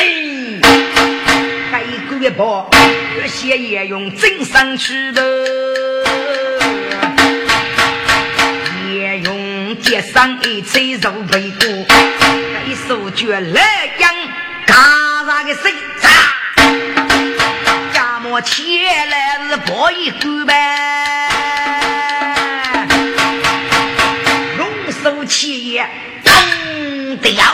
哎，该个包这些也用真上去的，也用街上一吹肉背锅，该手脚来养，嘎啥个谁？家莫起来是包一个呗。企业动的要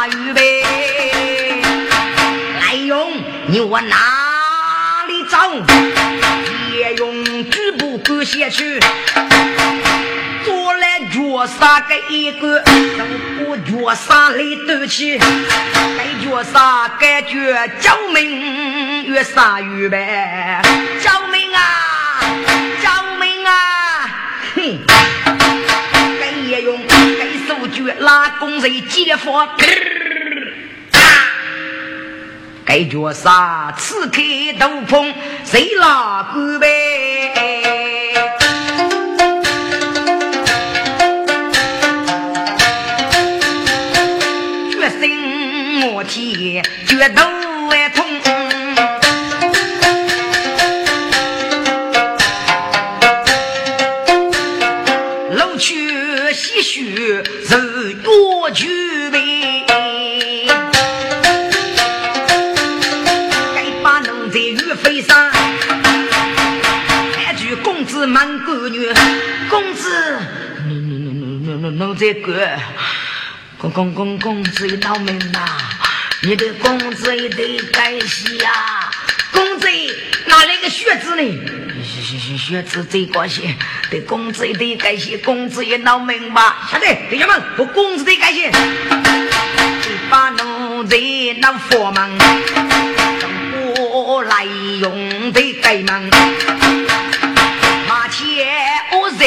杀预备。来用你往哪里找？也用局部勾线去。做来脚上个一个，我脚上来斗气，该脚上感觉救命越杀越白，救命啊，救命啊！哼，拉弓人解放，该脚上刺开斗篷谁拉弓呗？铁决斗奴奴奴奴在个，公公公公子倒霉呐！你的工资也得感谢呀，工资哪来个学子呢？学学学子最高兴，对工资也得感谢，工资也闹明白。晓得，弟兄们，我工资得感谢。把奴才闹佛忙，我来用得该忙，马前我在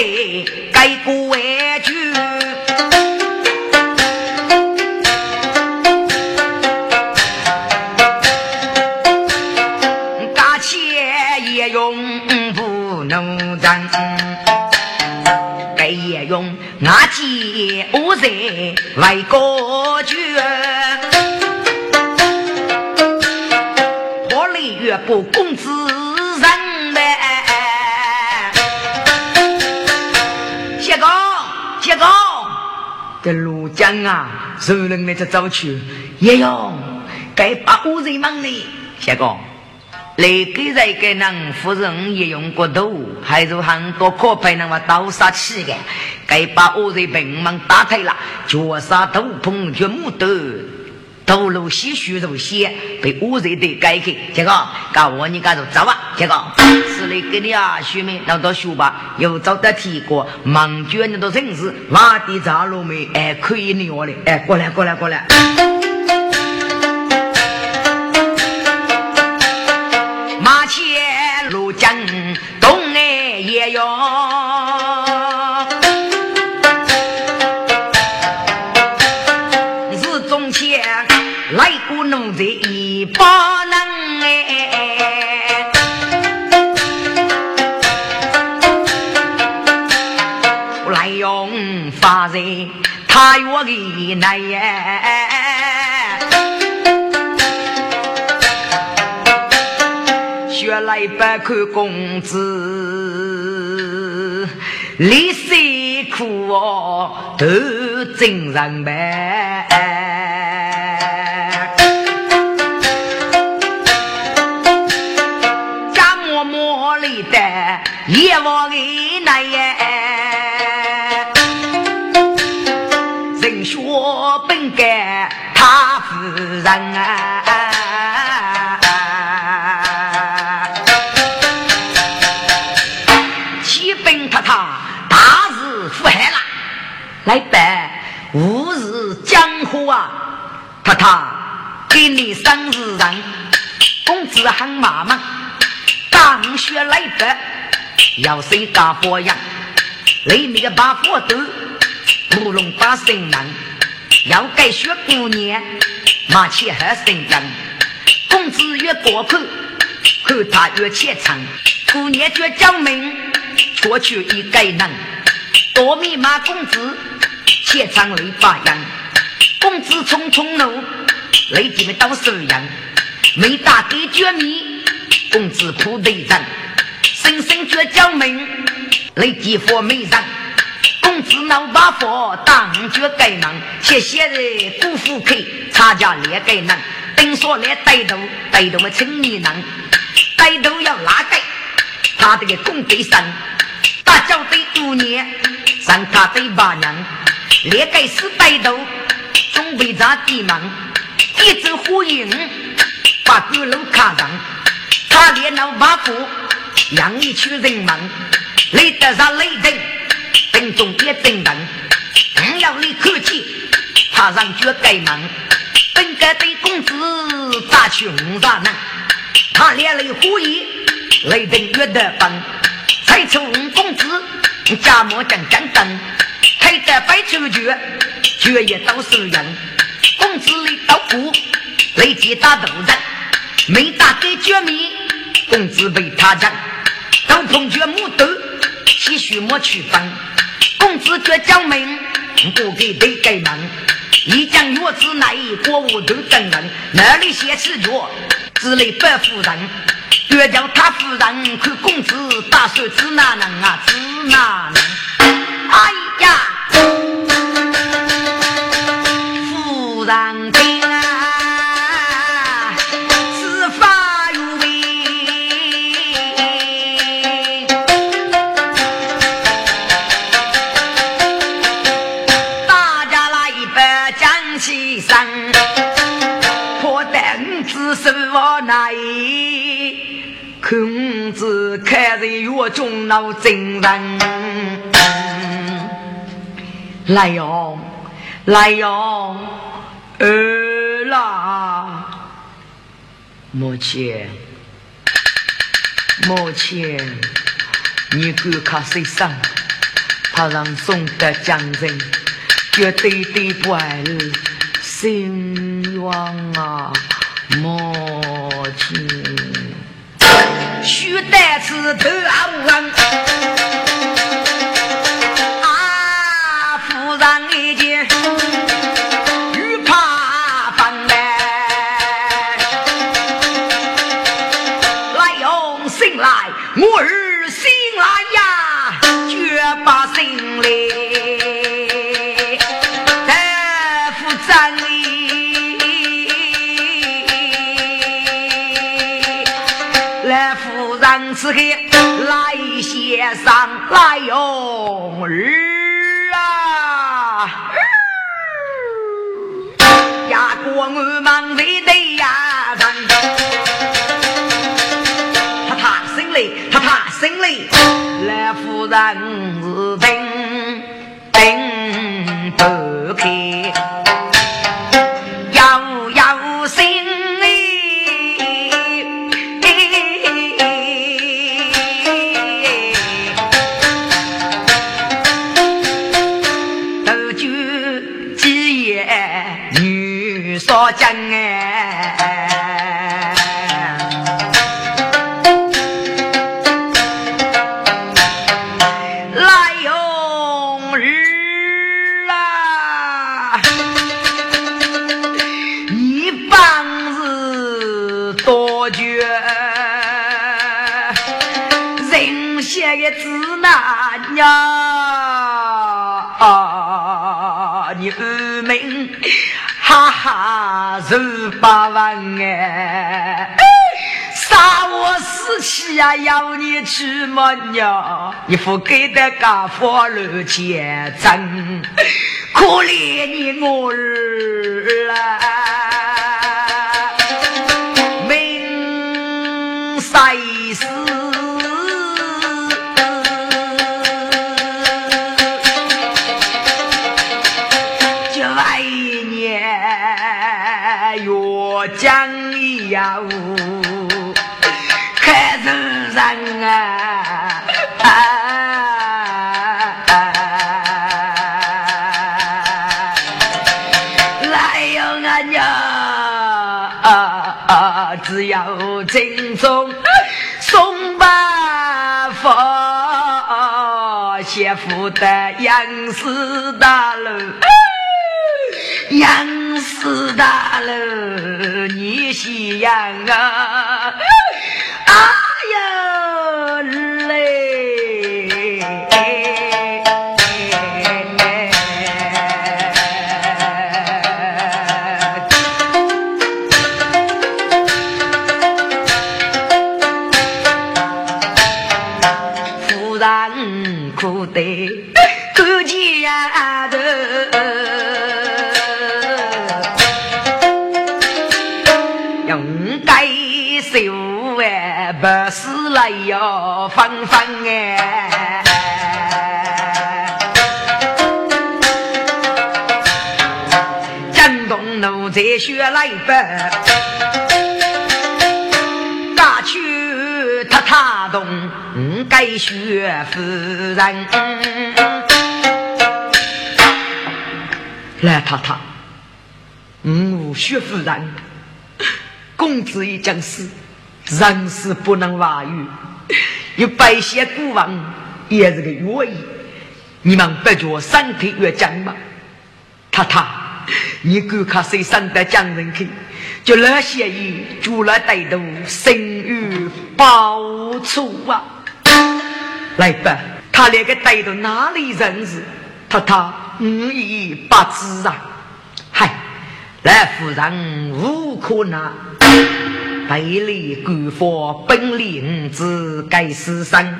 外国去，破来越不公子人呗。谢公，谢公，这庐江啊，受人来这早去，也要该把我人忙呢，谢公。来给这个人夫人也用过头，还是很多可派那么刀杀气的，该把我的病门打退了，脚杀头碰全木头，头颅些许如血，被我人的改开。这个，告我你干着走吧。这个，是来给你啊，学妹，那到学吧，又找到提过，忙卷你都认识，挖地扎路没？哎，可以你我的，哎，过来，过来，过来。大人他我给来耶。学来不看公子，历史苦哦，都真人呗。人啊。来办吾日江湖啊！太太给你三日人，公子喊妈妈，当学来得，要谁打火呀？来你个把火头，乌龙把生人，要改学姑娘，马前和生人。公子越过口，看他越虔诚。姑娘越讲明，过去一个人。多米马公子，虔诚泪发扬。公子匆匆路，泪滴的都是人。没打给绝密，公子苦对人。声声绝讲明，泪滴佛没人。公子闹把佛当绝该能，谢谢人辜负客，差价劣该能。等说来带头，带头的青年人，带头要拉开，他这个公对上，大脚对姑娘，上他对八娘，列盖是带头，准备砸地门，一阵呼应，把鼓楼卡上，他连闹把火，让一群人们。累得上累人，中也等人，不要你客气，他让绝盖门。本该对公子咋去五咋能？他连累呼应，雷等月的奔，才出公子家莫正正等，还得摆出绝，绝也都是人。公子里刀斧，雷击打斗人，没打给绝米，公子被他斩。刀碰绝木头，继续莫去分。公子绝将命，不给对盖门。一将月子乃国务都等人，哪里写起脚，只来白夫人。越叫他夫人看公子打手指哪能啊？指哪能？哎呀，夫人。老真人，来哟，来哟，儿啦！母亲，母亲，你观看谁上？他让宋德将人绝对对不爱心愿啊，母亲。须带此头啊上来哟儿啊，呀过我们为对呀人，他他心里他他心里来夫人。八万哎，杀我死气呀！要你去么娘？你不给的家法路钱挣，可怜你我儿啊！命谁死？我你呀，无看走啊！来哟，阿牛，只要正宗松百佛，先富得杨氏大楼，杨。氏大楼，你喜洋啊！啊学来不？大去他他东，该学夫人。来太太，我学夫人，公子已将死。人是不能外遇，有白血孤王也是个原因。你们不觉身体越僵吗？太太，你敢看谁上得江人去？就那些人住了歹徒，生于报仇啊！来吧，他那个歹徒哪里认识？太太，我已不知啊！嗨，来夫人无可奈。百里官方本领自该死生，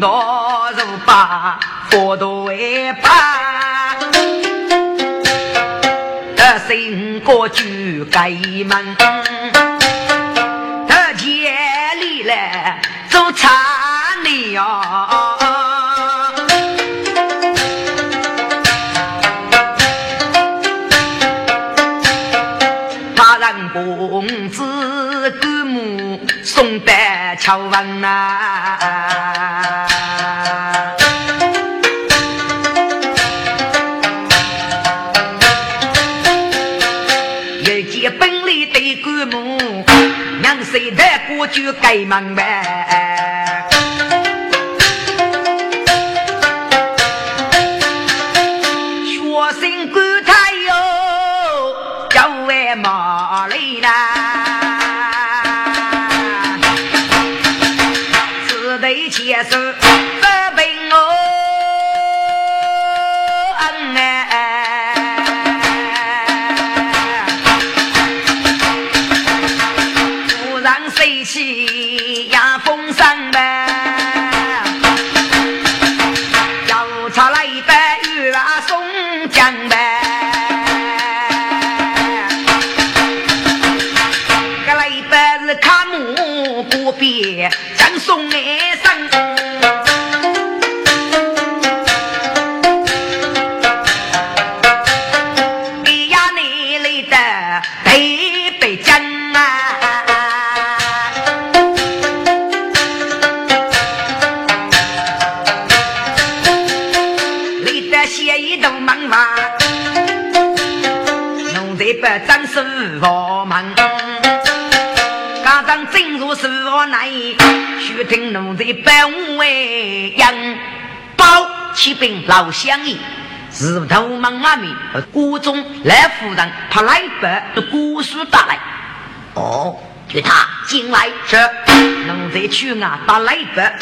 听到如把佛都为把，得心过就该门，得千里来做差你呀。公子姑母送得巧文呐，就该忙呗。必江松哎。须听奴才百无为应，包起兵老乡爷，是头门外面国中来夫人派来白的姑苏打来。哦，就他进来是奴才去啊打来白，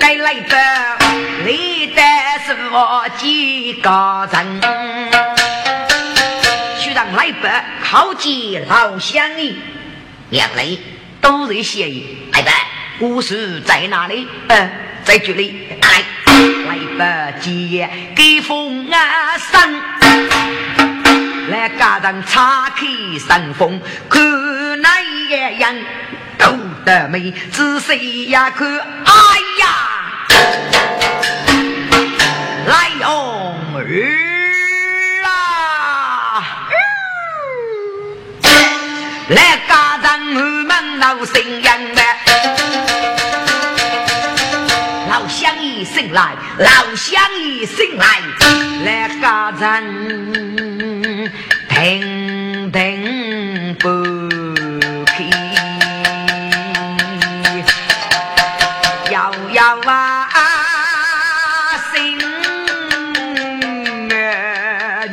该来白历代是我几个人。来吧，好见老乡爷，两位都是谢意。来吧，故事在哪里？呃，在这里。来，来吧，接给风啊生，来家人岔开山峰，看那一样都得美，仔细呀看，哎呀，来哟儿。来家老新娘的，老乡一声醒来，老乡一醒来，来家人停停不开，摇摇啊，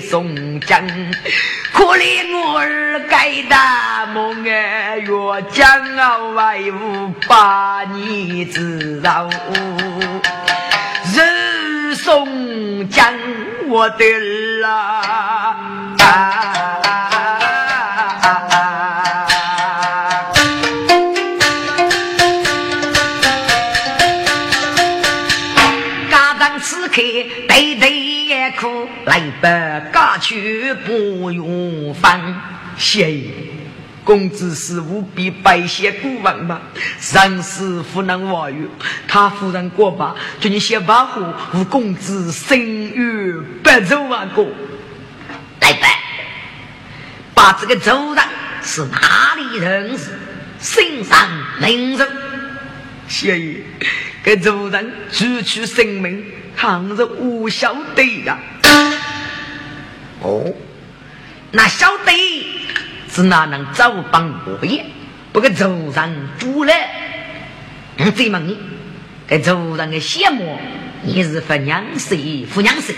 宋江，可怜我儿该大梦哎，越将啊外务把你知道，人送将我的儿啊。对对也苦，来吧，嫁去不用烦。谢公子是无比拜谢古王吧？上世夫能话语，他夫人过吧，叫你先保护吴公子生于白走万过。来吧，把这个周人是哪里人士？身上名人。谢爷，给周人举取性命。倘若我晓得呀，哦，那晓得是哪能早帮我也？不过走上主了，我再问你，给走上的羡慕，你是不娘谁？不娘谁？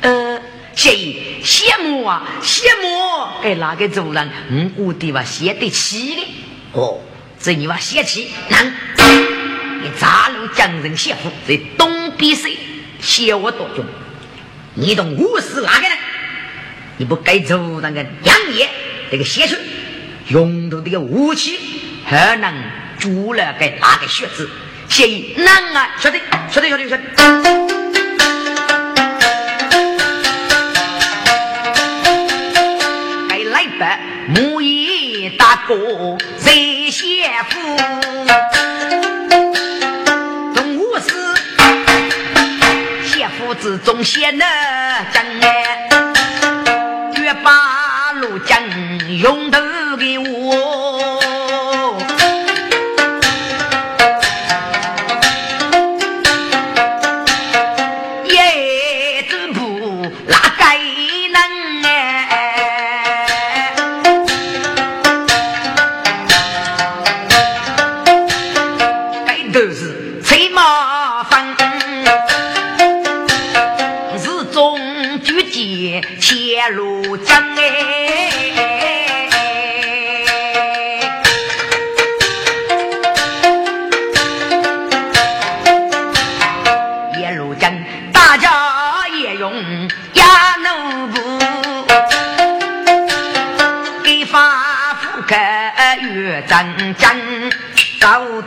呃，谁羡慕啊？羡慕给哪个族人？嗯，我的话写得起的。哦，这你娃写起，能？你扎路将人媳妇在东边谁？写我多重？你懂我是哪个呢？你不该走那个杨业这个写出用的这个武器，还能助了给哪个学子？谢意能啊？晓得，晓得，晓得，晓得。该来吧，木易大哥在写夫。父子忠贤的，将哎，绝把路将用头给我。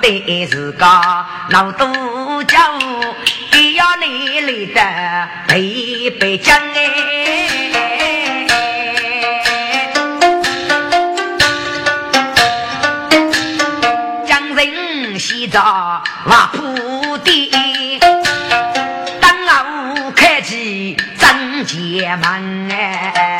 搞得自个闹多久，也要你来的北北疆哎，江人洗澡挖铺地，当我开启张家门哎。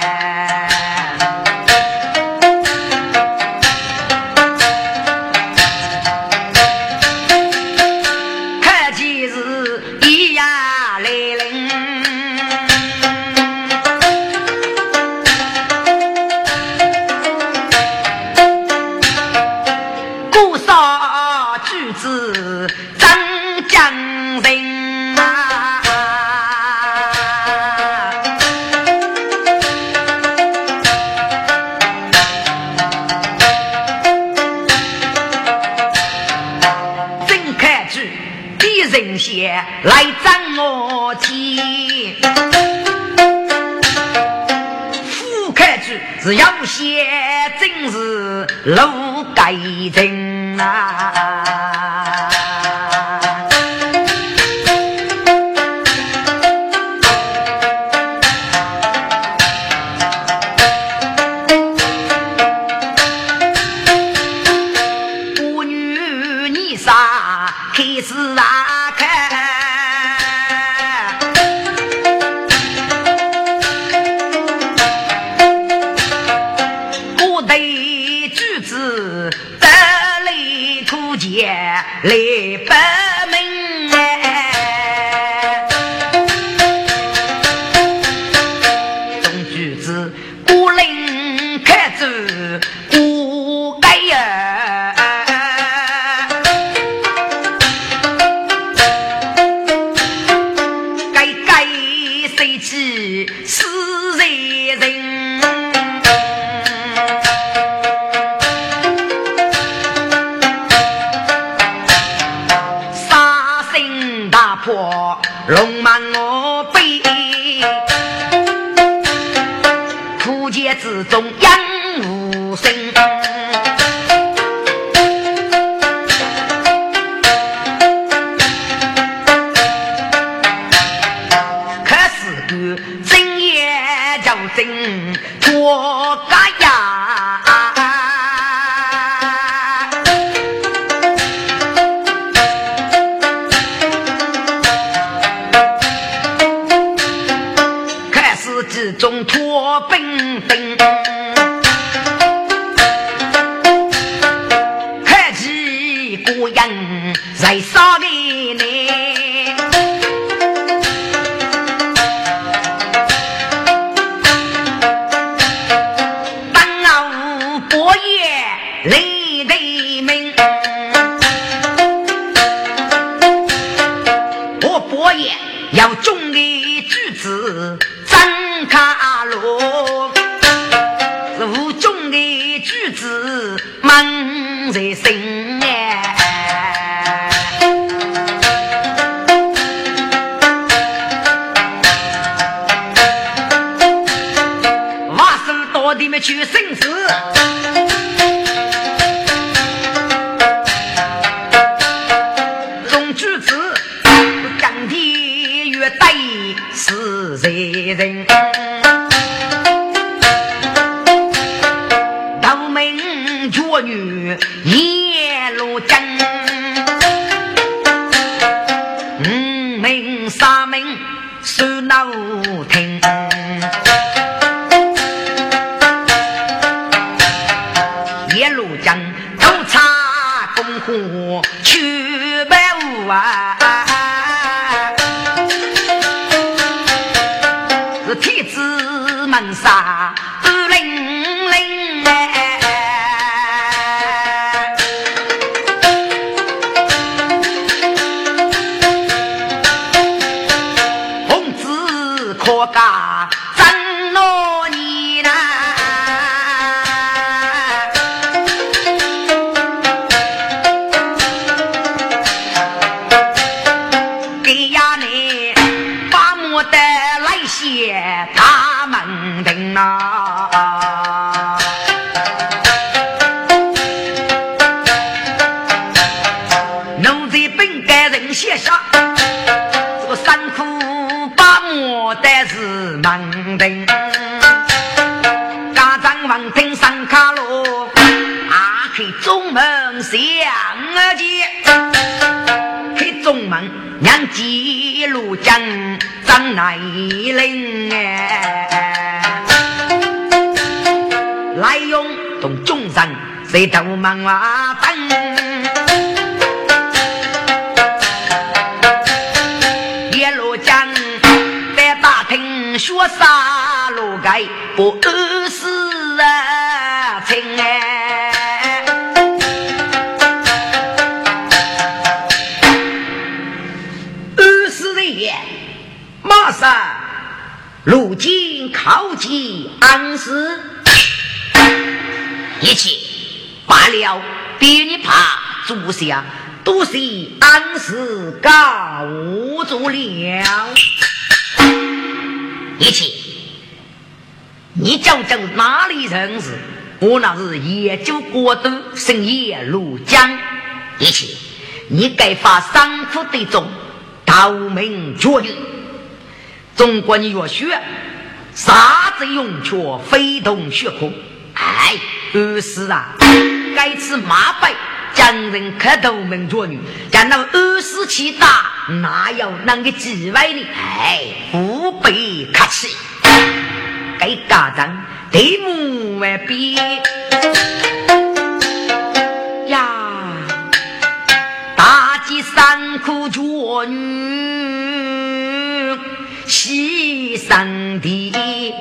之中央天子门上山在头门啊等，一路将在大厅说啥路该不二是啊情哎。二十的夜，马上如今靠近安时，了，别你怕足下，都是安时告足了。一起，你究竟哪里人士？我那是研究国都深夜入江，一起，你该发三苦的种。道明绝对，中国你若学，啥子用却非同学可。哎，二是啊，该吃马背将人磕头门绝女，将那二十气大，哪有那个几位呢？哎，不必客气。该家长对目外比呀，大的三苦绝女西山的，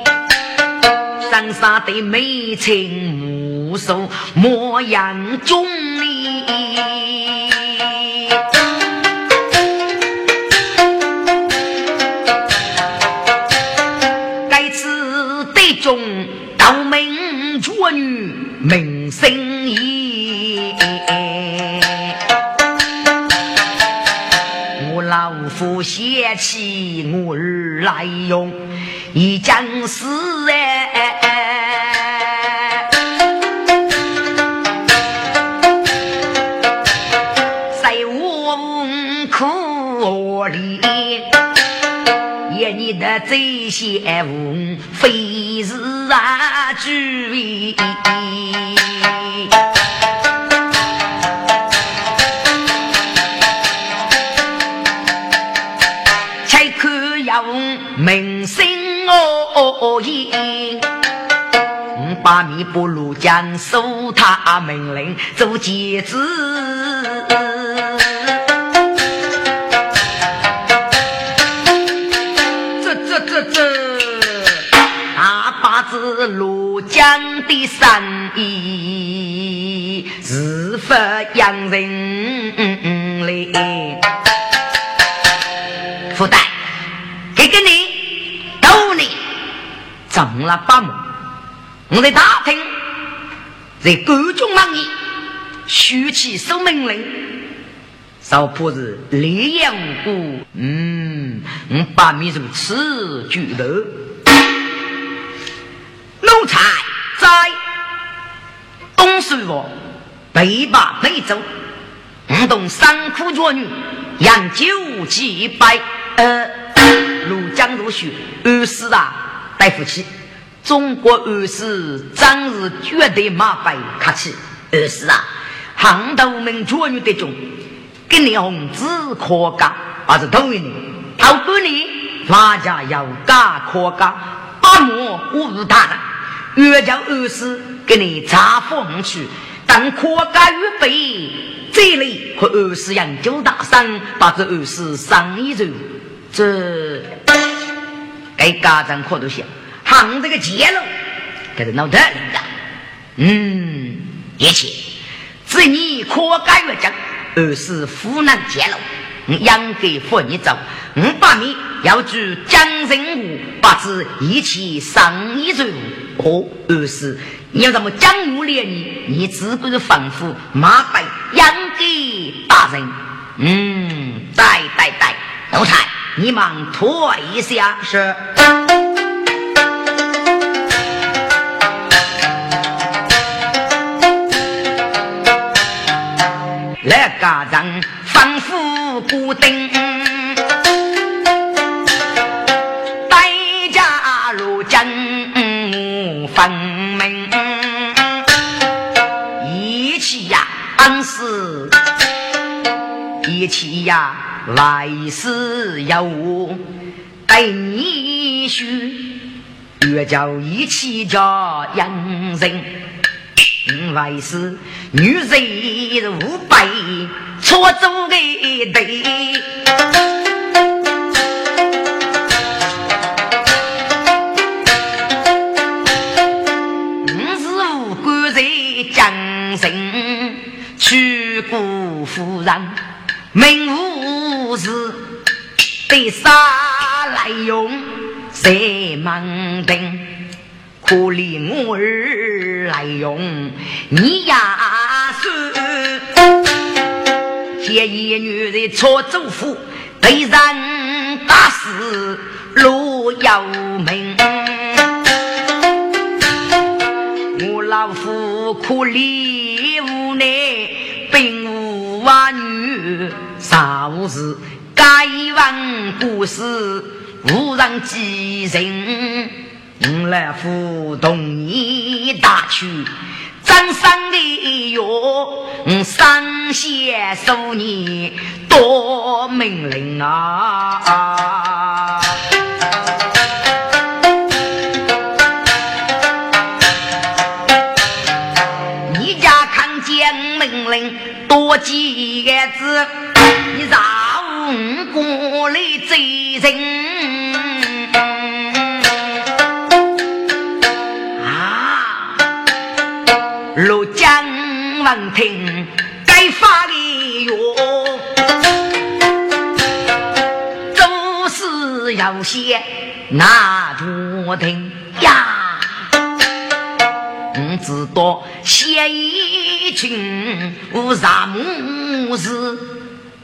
山上的美情无数，模样俊丽。该次的中道门绝女名声义。老夫嫌弃我儿来用，一将死哎，在我苦里，也你的这些无非是啊主。名声哦言，八米不如将收他命令做节子。这这这这，大把子庐江的生意是发洋人嘞，福袋。给给，你挣了八亩。我在大厅，在各种忙里，虚起守命令，少婆子烈焰无辜。嗯，我把米如此举头，奴才在东水我北把北走，我懂三苦绝女，养九几百呃。如江如雪，二师啊，带福气。中国二师真是绝对麻烦客气。二师啊，杭州门绝女的中，给你红纸可干，还是同一年。头半年，大家要干可干，八莫我是他的。越叫二师给你查封去，等可干预备，这里和二师研究大山，把这二师上一走。这该家长可都想，行这个结论，这是脑袋里的。嗯，一切只你可改越讲，而是湖南揭露。我养给扶你走，我把你要住江人物，把子一起上一走。哦，而是你要怎么江湖连你？你只顾着反复麻烦养给大人。嗯，带带带，奴才。你忙拖一下，是。那个人仿佛孤灯，代价如金分明，一起呀，安是一起呀。来世有我待你许，越叫一起叫养人。来世女人无辈，错做的对。我是无辜在江城，去过夫人。名无事，得啥来用？谁忙定？可怜我儿来用，你呀是见一女人错祖父，被人打死路要命。我老夫可怜无奈，并无儿女。啥物事？该问故事，无人记人。我来扶同你打去，张三的哟，我三先数你多命令啊！你家看见命令多几个字。你让过来贼人啊！陆江闻听该发的哟，做事要先拿着听呀。知道谢一群无啥母事，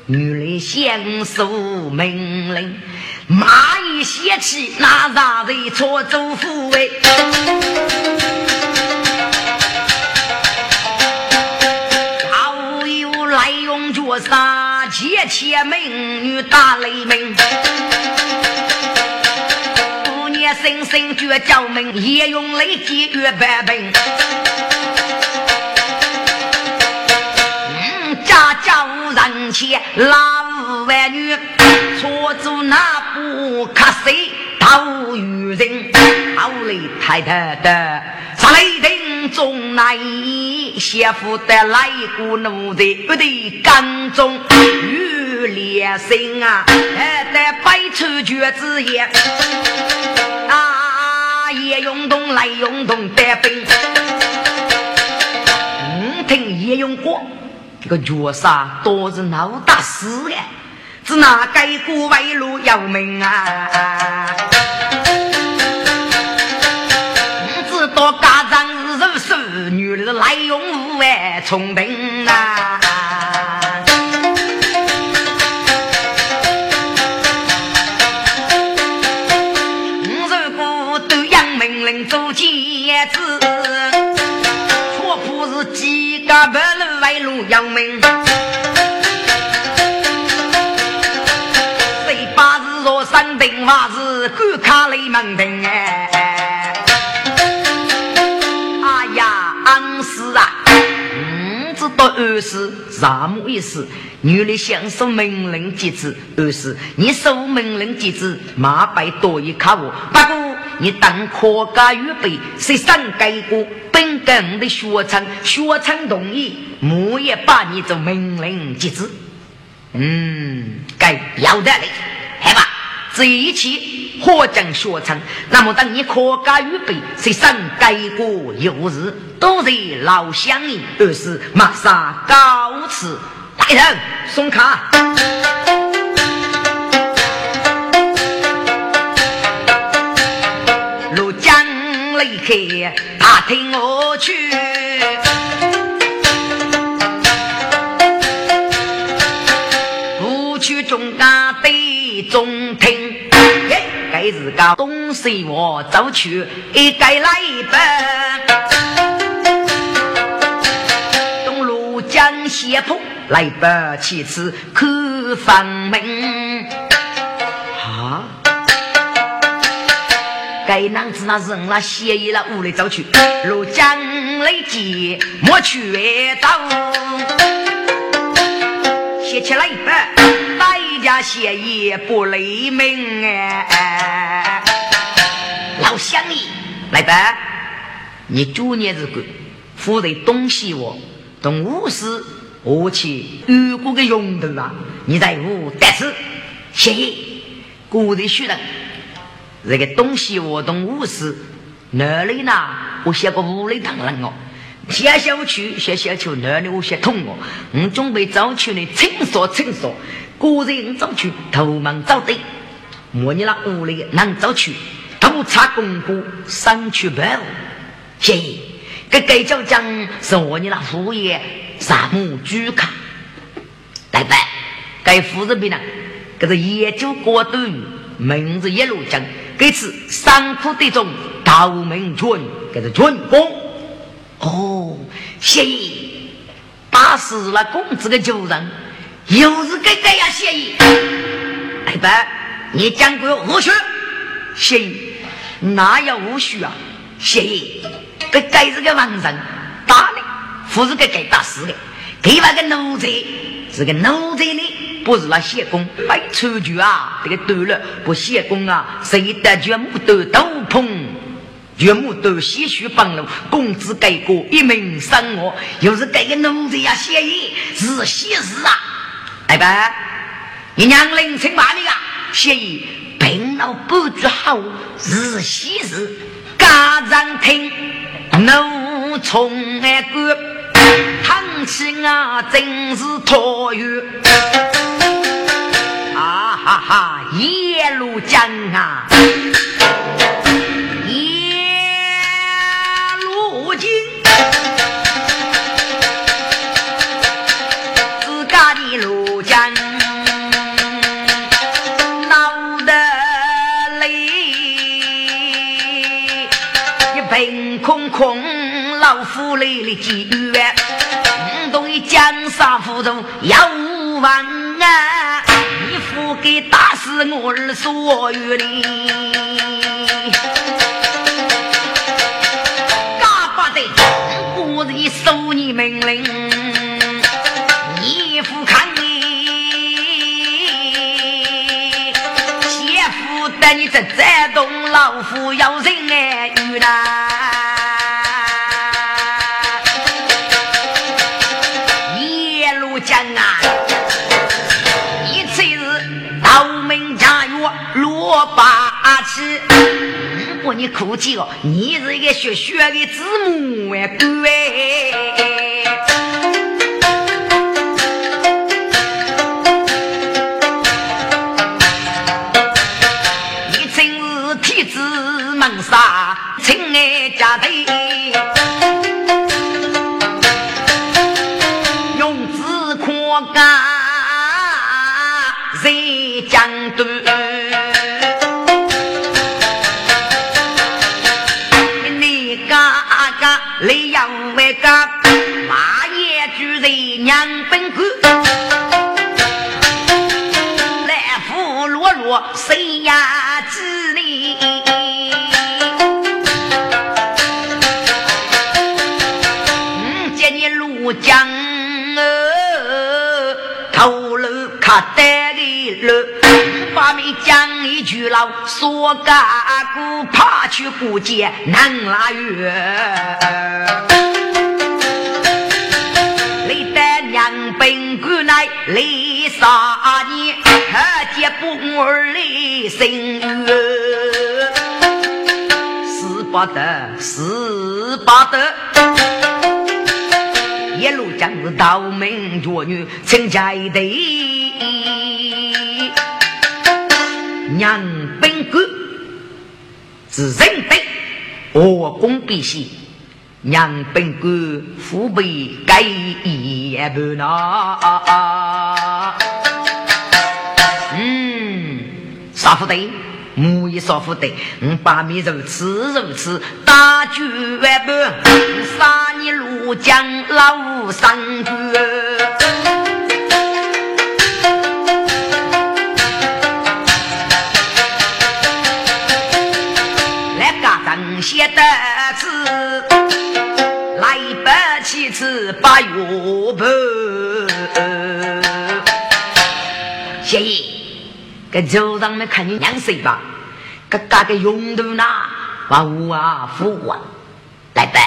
女人享受命令，骂一些气，那让人错做夫哎。好友来用脚杀，切切美女打雷鸣。生生绝叫门，也用雷击越百本。嗯，家家人妻老无儿女，错做那不可谁讨与人。好嘞，太太的，上雷霆中来，媳妇的来过奴才，不得刚中与连心啊，还得百出绝子也。啊！叶永东来永东带兵，嗯，听叶永国这个角色都是闹大事的，只拿改过外路要命啊！女的来永哎聪明啊！子，错不是几个白路外路要命，谁把日若山顶话是敢卡雷门顶哎？哎嗯，知道二是啥么意思？女的享受命令机制，二是你受命令机制，马背多一卡我，不过。你当科家预备，谁上改过？本跟的学成，学成同意，我也把你做命令机制。嗯，该要得嘞，好吧？这一切何将学成？那么当你科家预备，谁上改过？有日都是老乡人，而是马上告辞。大人送卡。他听我去，不去中家得中听。该是个东西我走去，一该来奔。东路江斜坡来不其次可放门。啊该男子那人那协议了，屋里走去，路江雷急，莫去走。写起来一百，大家协议不雷鸣哎。老乡你来吧，你九年之过，负责东西我，同武士我去遇过个用头啊，你在屋得势，协议，古人学人。这个东西我懂五十，哪里呢？我写个五里堂人哦，写小区写小区哪里我写通哦。我准备早去呢，清扫清扫，个人早去头忙早对。莫你那屋里能早去，督查功夫上去办。谢谢。这该叫讲是我你那副业啥木居卡，来吧，该副人兵呢？这是研究过度，名字一路讲。这次三苦的中逃命军，这是军功哦。谢意，打死了公子的旧人，又是给这样谢意。哎白，你讲过无须？谢意，哪有无须啊？谢意，这该是个王人，打的。不是给给打死的，给那个奴才。是个奴才呢。不是那谢公。白出去啊！这个对了，不谢公啊，谁得全部都斗篷，全部都些许帮了，工资给过一名生我，又是给个奴才呀，谢意是喜事啊！哎来吧，你娘凌晨把你啊，谢意病老不治好，日西日家长听怒从爱过，叹气啊，真是托月。啊哈哈，夜路江啊，夜路江。老夫来了几月，五东江山浮动要无望啊！你夫给打死我儿所有的，嘎巴的，我一收你命令，你夫看你，媳妇带你这这栋老夫要人爱遇呐。如果！你哭泣哦，你是一个学学的子母哎，对。你真是体质猛杀，亲爱家的，娘本关，来福落落谁呀之里？嗯，见你路江哦，头颅卡得的了，把你讲一句老说嘎咕，怕去不见南拉月。本官乃来杀你，可见不儿的心愿。死不得，死不得。一路将是道门绝女，成家的娘本官是人本，我公必喜。娘本官父辈该一半呐，嗯，杀不得，母也杀不得，我把米如此如此，大举万般，杀你庐江老三哥，跟周上们看你娘谁吧？哥哥个用途呢？把我啊富啊，来吧，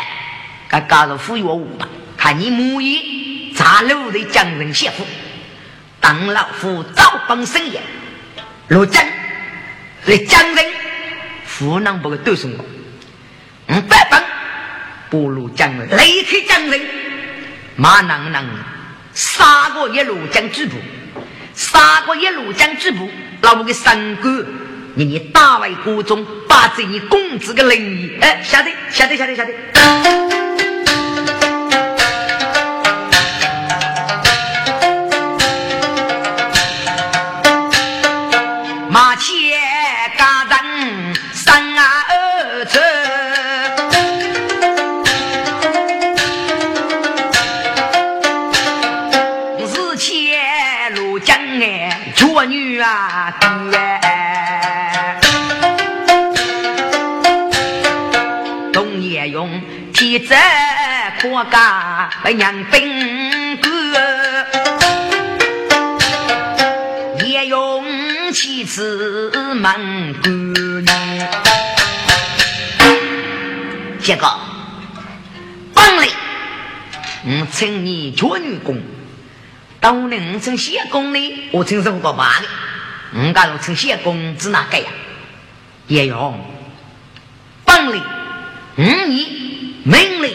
哥哥是富裕我吧？看你母爷茶楼的江人媳妇，当老夫早帮生意，罗江。是江人，富能不给都是我，五百帮。不如将人离开江人，马能能杀过一路将之部，杀过一路将之部，老我的三哥，你你大为国中，把这你公子的灵异，哎，晓得晓得晓得晓得。过家不娘兵哥，也用妻子门姑娘。这个本来我称你做女工。当年我称谢公呢，我称什么个爸的？我假如称谢公指哪个呀？叶勇，本领五年命令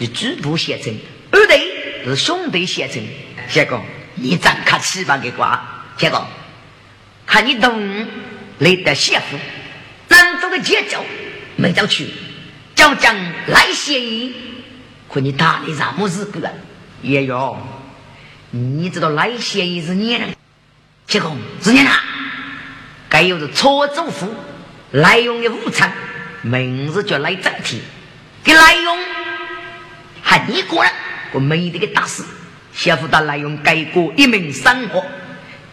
是主部写成，二队是兄弟写成。谢公，你真客气吧？给瓜，谢公，看你懂来的媳妇，难走的节奏没走去，叫将来协议，可你打的什么日子啊？叶勇。你知道赖协议是你人，结公是你哪？该有的错祖父赖用的武昌，名字叫赖正天，给赖用还你个人，我没得个大事。媳妇到赖用改过一名生活，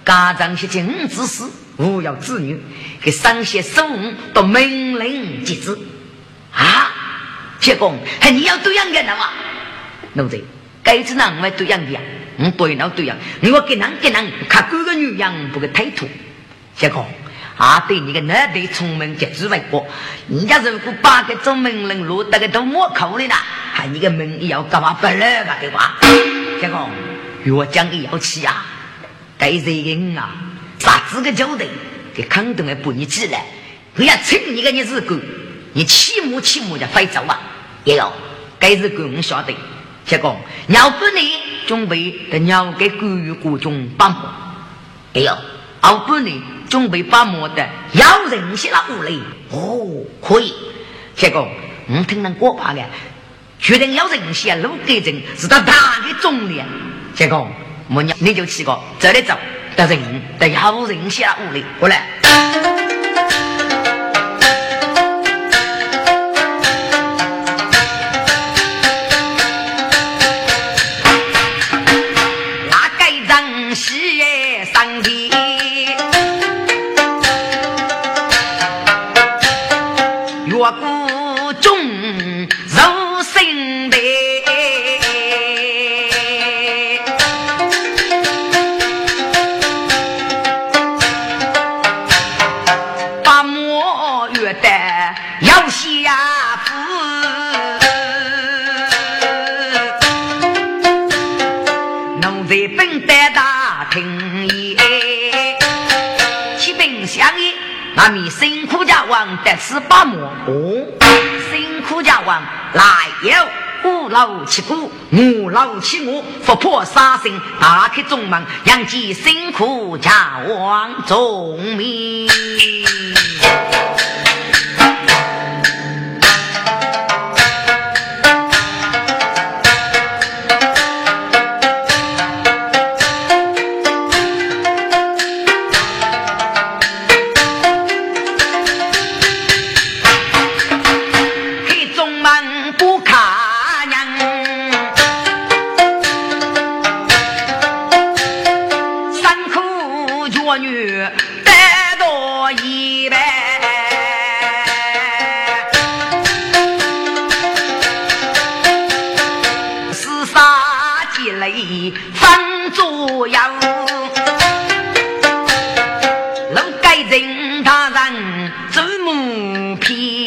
家长写进五子时，无要子女，给上写十五到命令即止。啊，结公还你要对样的了吗？奴才，该子哪会对样的呀？嗯，对了对呀，你我给人给人看哥个女人不给态度，结果啊，对你个男的聪明绝智外国，人家如果把个做命令落得个都抹口里了，还你个命要干嘛不来吧？对吧？结果越讲越要气啊，该这个啊，啥子个交代，给肯定会不你起来，我要请你个你是狗，你起母起母就飞走啊，也要该是狗我晓得。结果要不你准备的鸟给关羽国中把磨，哎呦，要不你准备把磨的要人些了屋里哦，可以。结果我听人过话的，决定要人些路给人是他大的重量。结果我娘你就去个这里走，的人得要人些了屋里过来。得此八亩哦，辛苦家王来有五老七姑，五老七我，佛破杀生，打开中门，扬起辛苦家王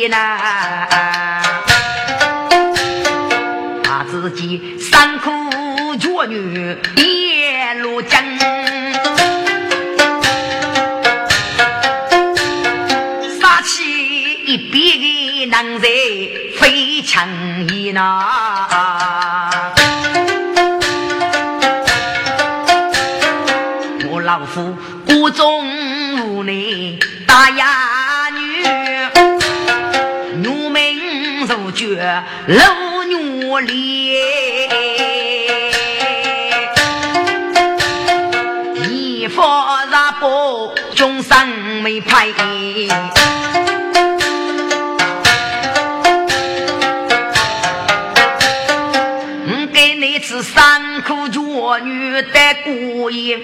呐，把自己三姑姐女也如井，杀起一辈的男在非常也呐，我老夫孤终无奈大呀。老女里，一发热波，终生没派。我给你吃三苦脚女的过瘾，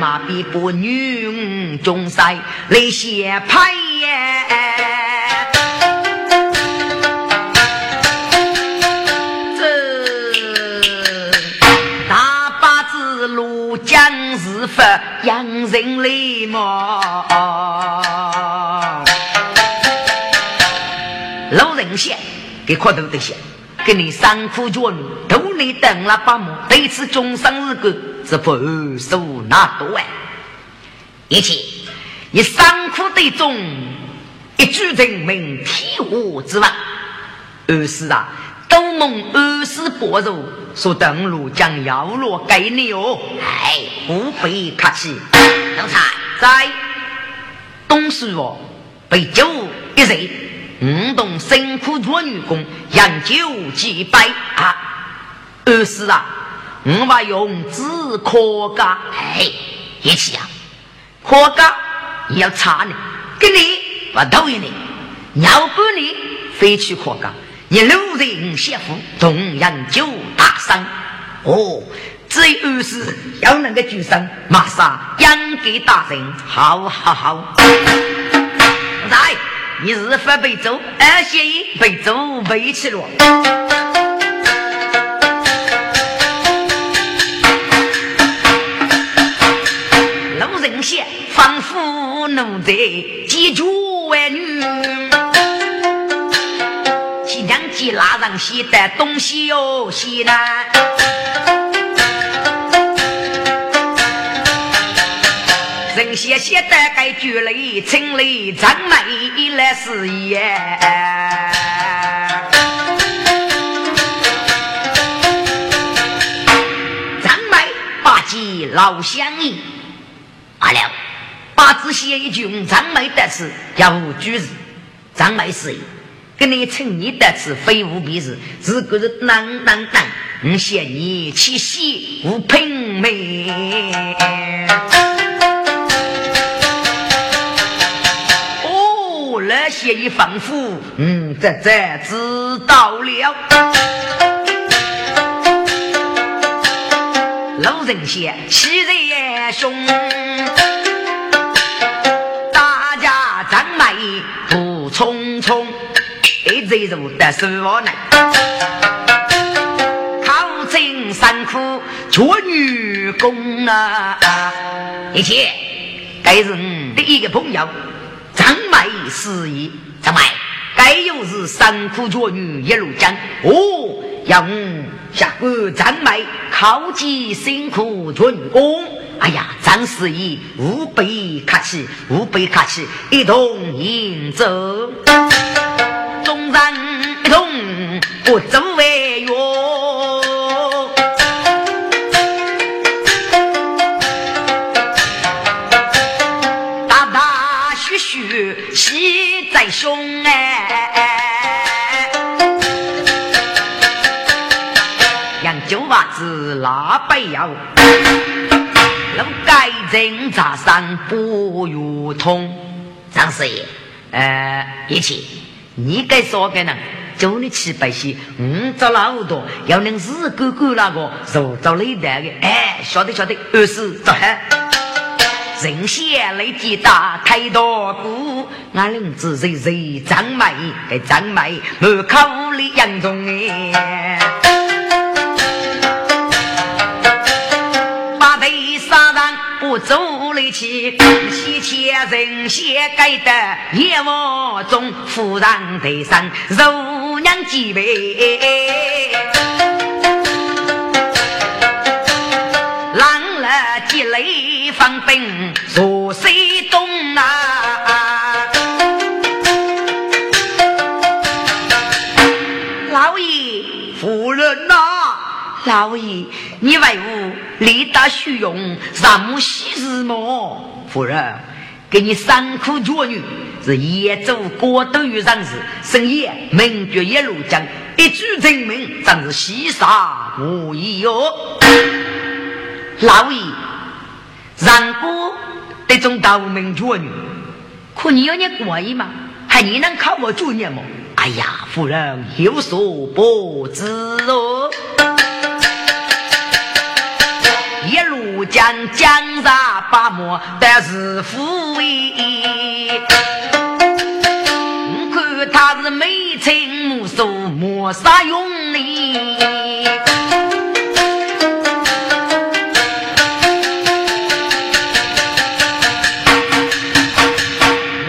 马比不女终生来先派耶。养人泪嘛，老人些给苦头的些，给你三苦脚，都你等了八亩，对此终生日个，只怕二数那多哎。一切以三苦对中，一举人民天下之望。二是啊，都蒙二是薄肉，说登陆将要落给你哦。哎，不必客气。奴才在东市哦，被酒一醉，五动辛苦做女工，饮酒几杯啊。二是啊，我把用纸可干。哎，一起啊。可干要查你，给你我讨厌你，要不你非去可干。一路人媳妇同样就大伤哦，只有二是要能够举生，马上养给大人，好好好。来，你日发被走，二些被走背起了。老人些仿佛奴才几绝万女。拉上西的东西哟，西南。人些些的该举雷，城雷张美来事业。张美八戒老乡义，阿了，八字写一句，张美的是要无举日，张美是。跟你称你的是非无必事，如果是当当当，我嫌你气息无品味。哦，那些一丰富，嗯，这这知道了。老人些气人凶，一贼如得手我难，考进三苦做女工啊！一切该人的一个朋友，张麦事业，张麦该又是三苦做女一路讲哦，要下个张麦考级辛苦做女工。哎呀，张四义无比客气，无比客气，一同迎走。众人一同不走为乐，大大虚虚喜在胸哎，杨九娃子拉白腰，路盖人扎上不如通，张四爷，呃，一起。你该说给人，叫你七百些，五找老多，要能日哥哥那个受着累代的，哎，晓得晓得，二是走嗨。人先来地大，太多股，俺领子谁谁张美，给张美，门口里杨中哎，把对杀人不走。力气，西前人先盖的夜幕中，夫人头上如娘几位，狼了积累放兵坐西东啊！老爷，夫人呐，老爷。你为吾力大虚荣，让母喜日么？夫人，给你三苦绝女，是夜走过都于人世，深夜明绝一路江，一举成名，真是喜煞无疑哟。老爷，让哥这种大名绝女，可你有你过意吗？还你能靠我主念吗？哎呀，夫人有所不知哦。将江山把莫，但是富贵。我看他是眉清目秀，没啥用哩。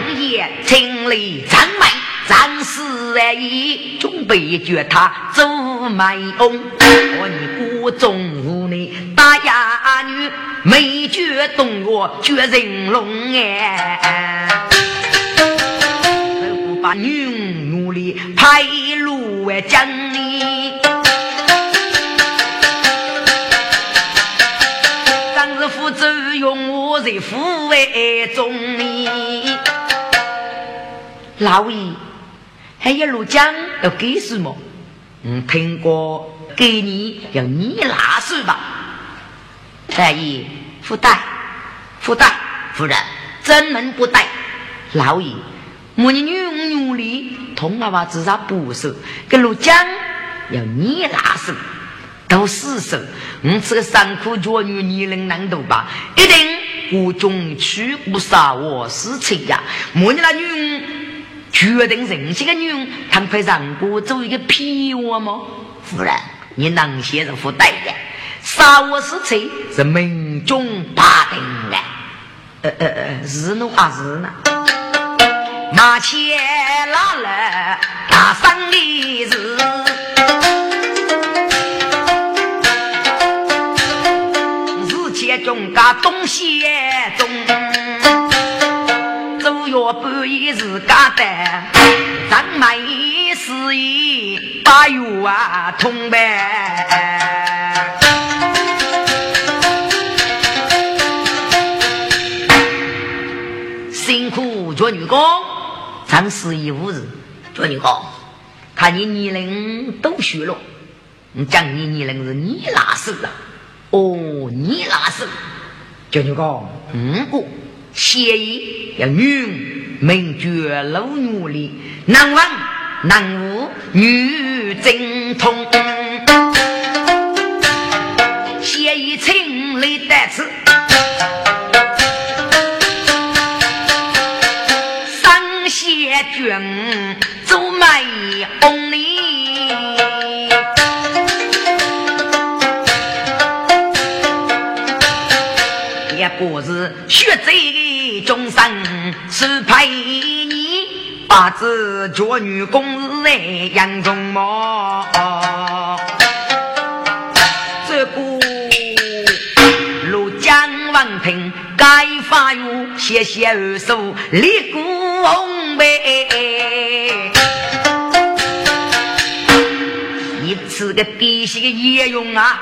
午夜听雷张麦，战士而已，准备一句他走卖翁，我你国中无内大女，美绝动我绝人龙哎，把女努力排路为将你。当日父子用我在府为中你，老爷。还一路讲要给什么？嗯，听过给你要你拿手吧。大爷，不带，不带，夫人怎能不带？老爷，我你女女力同阿娃至少不收，跟路江要你拿手，都死手。我这个三苦脚女你能难度吧？一定我中去不杀我死情呀！我你那女。决定人性的女人，他会让我做一个屁我吗？夫人，你能写着付代的？杀我是谁？是民众把定的。呃呃呃，是怒还是呢？马前拉了大山的日，日前中家东西中。月半夜自家的，张梅是一把月啊通呗。做女工，张十一五日做女工，看你年龄都虚了，你讲你年龄是你拉手了，哦，你拉手，做女工，嗯，我。协议要女名绝老女里，男王男武女精通，协议情理得此，谢君走卖红里。也不是学贼。终生是陪你，八字脚女公在杨中毛。这个庐江王庭该发育，谢谢二叔立功呗。一次个底细的叶用啊，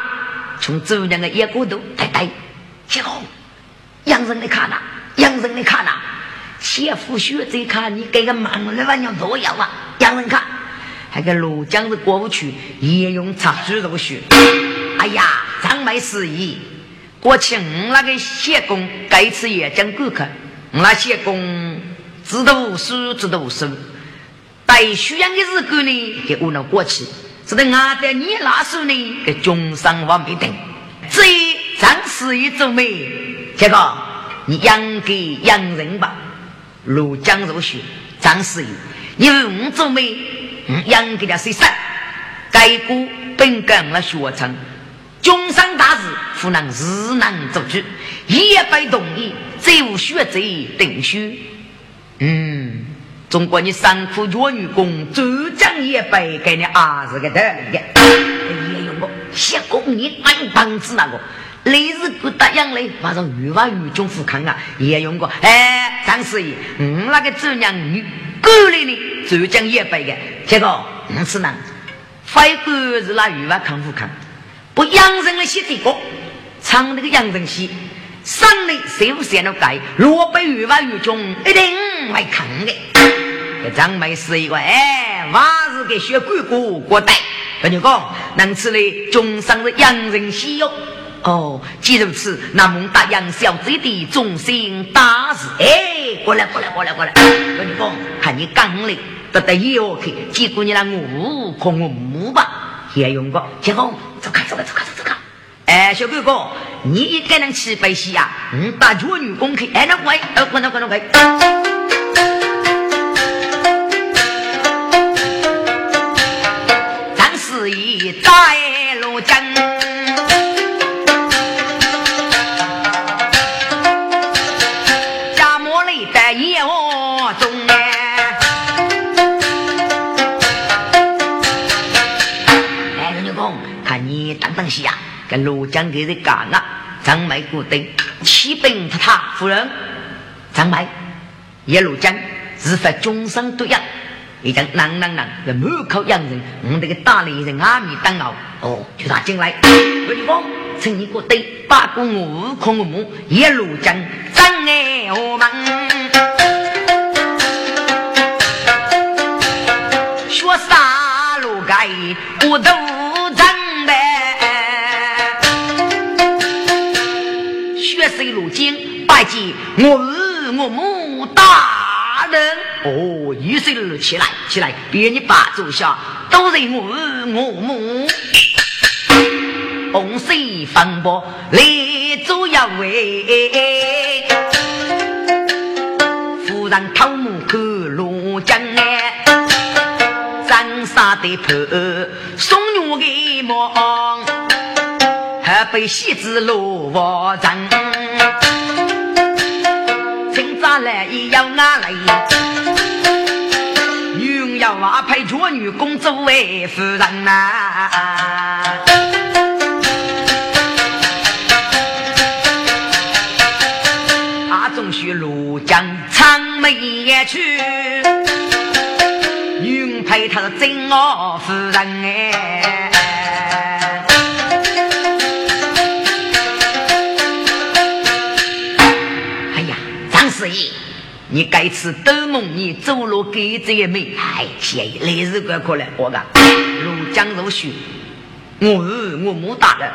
从周娘的叶骨头呆呆，结果杨人你看呐。洋人，你看呐，切腹血这看，你给个忙了吧？你多要啊！洋人看，还个庐江是过不去，也用插猪肉血。哎呀，张梅失意，过去我那个谢公该次也讲顾客，我那谢公知道无数，知道无数。带徐阳的日子呢，给我那过去，只得俺在你那时候呢，给终生我没等。这张失意做美，结果。你养给洋人吧，庐江入学，张师爷，你问我做媒，养给了谁生？该国本干了学成，终身大事，不能日难做主，一被同意，再无学者定书。嗯，中国你三苦弱女工，浙江也被给你儿子给得的。也有个谢公你安棒子那个。历日不答应嘞，马上御法御中富康啊，也用过。哎，张师爷，嗯，那个周娘女，过来呢，浙江也背的。结果，嗯，是哪，非官是那御法康富康，不养成了写这个，唱那个养成戏，上来谁不写那改，若被御法御中，一定会看的。张梅是一个，哎，娃是给学鬼过过带，跟你讲，能吃嘞，终生是养成戏哟。哦，既如此，那么答应小姐的忠心大事。哎，过来，过来，过来，过来！跟你讲，看你刚来，得得要去，结果你那我可我木吧，也用过。结果走开，走开，走开，走开！哎，小哥哥，你一个人去白戏呀？嗯，打脚女工去，哎，那乖，呃，乖，那乖，那乖。张四跟罗江给人干啊！张梅古对，启禀他他夫人，张梅，一路江是发终生对呀，已经啷啷啷在满口洋人，我们这个大连人阿弥当熬哦，就他进来，魏峰，趁你过对，八公我空我母，一路江张爱我们，学啥路该我都。水路金拜见我儿我母大人哦，一岁了起来起来，别你爸坐下，都是我儿我母。红色风波来做一位，夫人头目看罗江哎，长沙的婆送女给忙，还被戏子罗王争。来也要拿来，女要娃配做女公作为夫人呐。阿总须庐江长眉去，女配她是真我夫人哎。你该吃斗梦，你走路给这也美。哎，谢意，来日怪可来，我讲如将如许，我我母大人，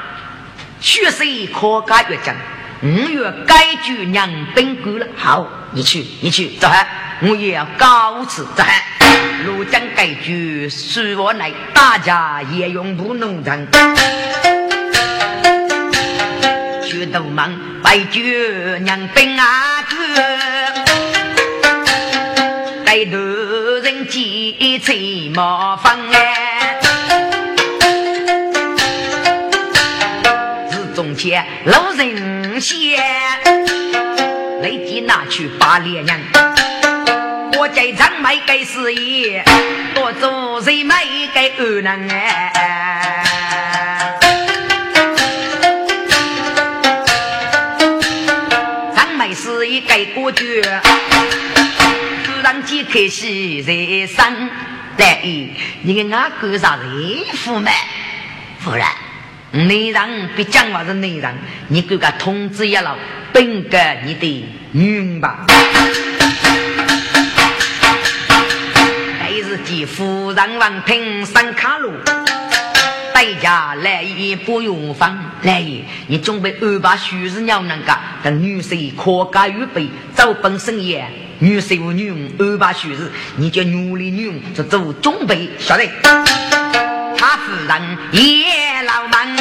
血色可改越讲，五月该举娘本官了。好，你去，你去，走汉，我也要告辞。走汉，如将该举随我来，大家也用不农场。去都忙，拜举娘本阿哥。头人见最麻烦哎，是中间老人先，立即拿去把脸娘。我在场买给事业，多做人买给二人哎。场买事业给过上。几开始在生，来，你给俺哥啥人夫嘛？夫人，内人别讲话是内人，你给个通知一了，本个你的女吧。还是几夫人王平上卡路，在家来也不用放，来也你准备安排徐氏娘那个等女婿可家预备早本生意。女婿和女佣，安排许氏，你叫女里女佣就做准备，晓得？他夫人也老忙，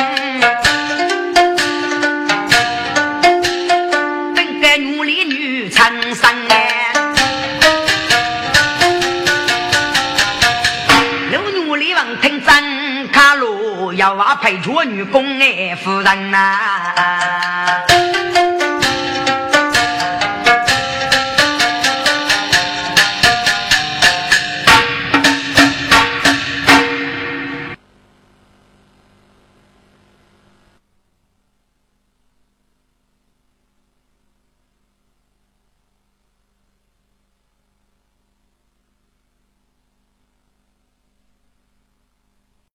我配做女工哎，夫人呐。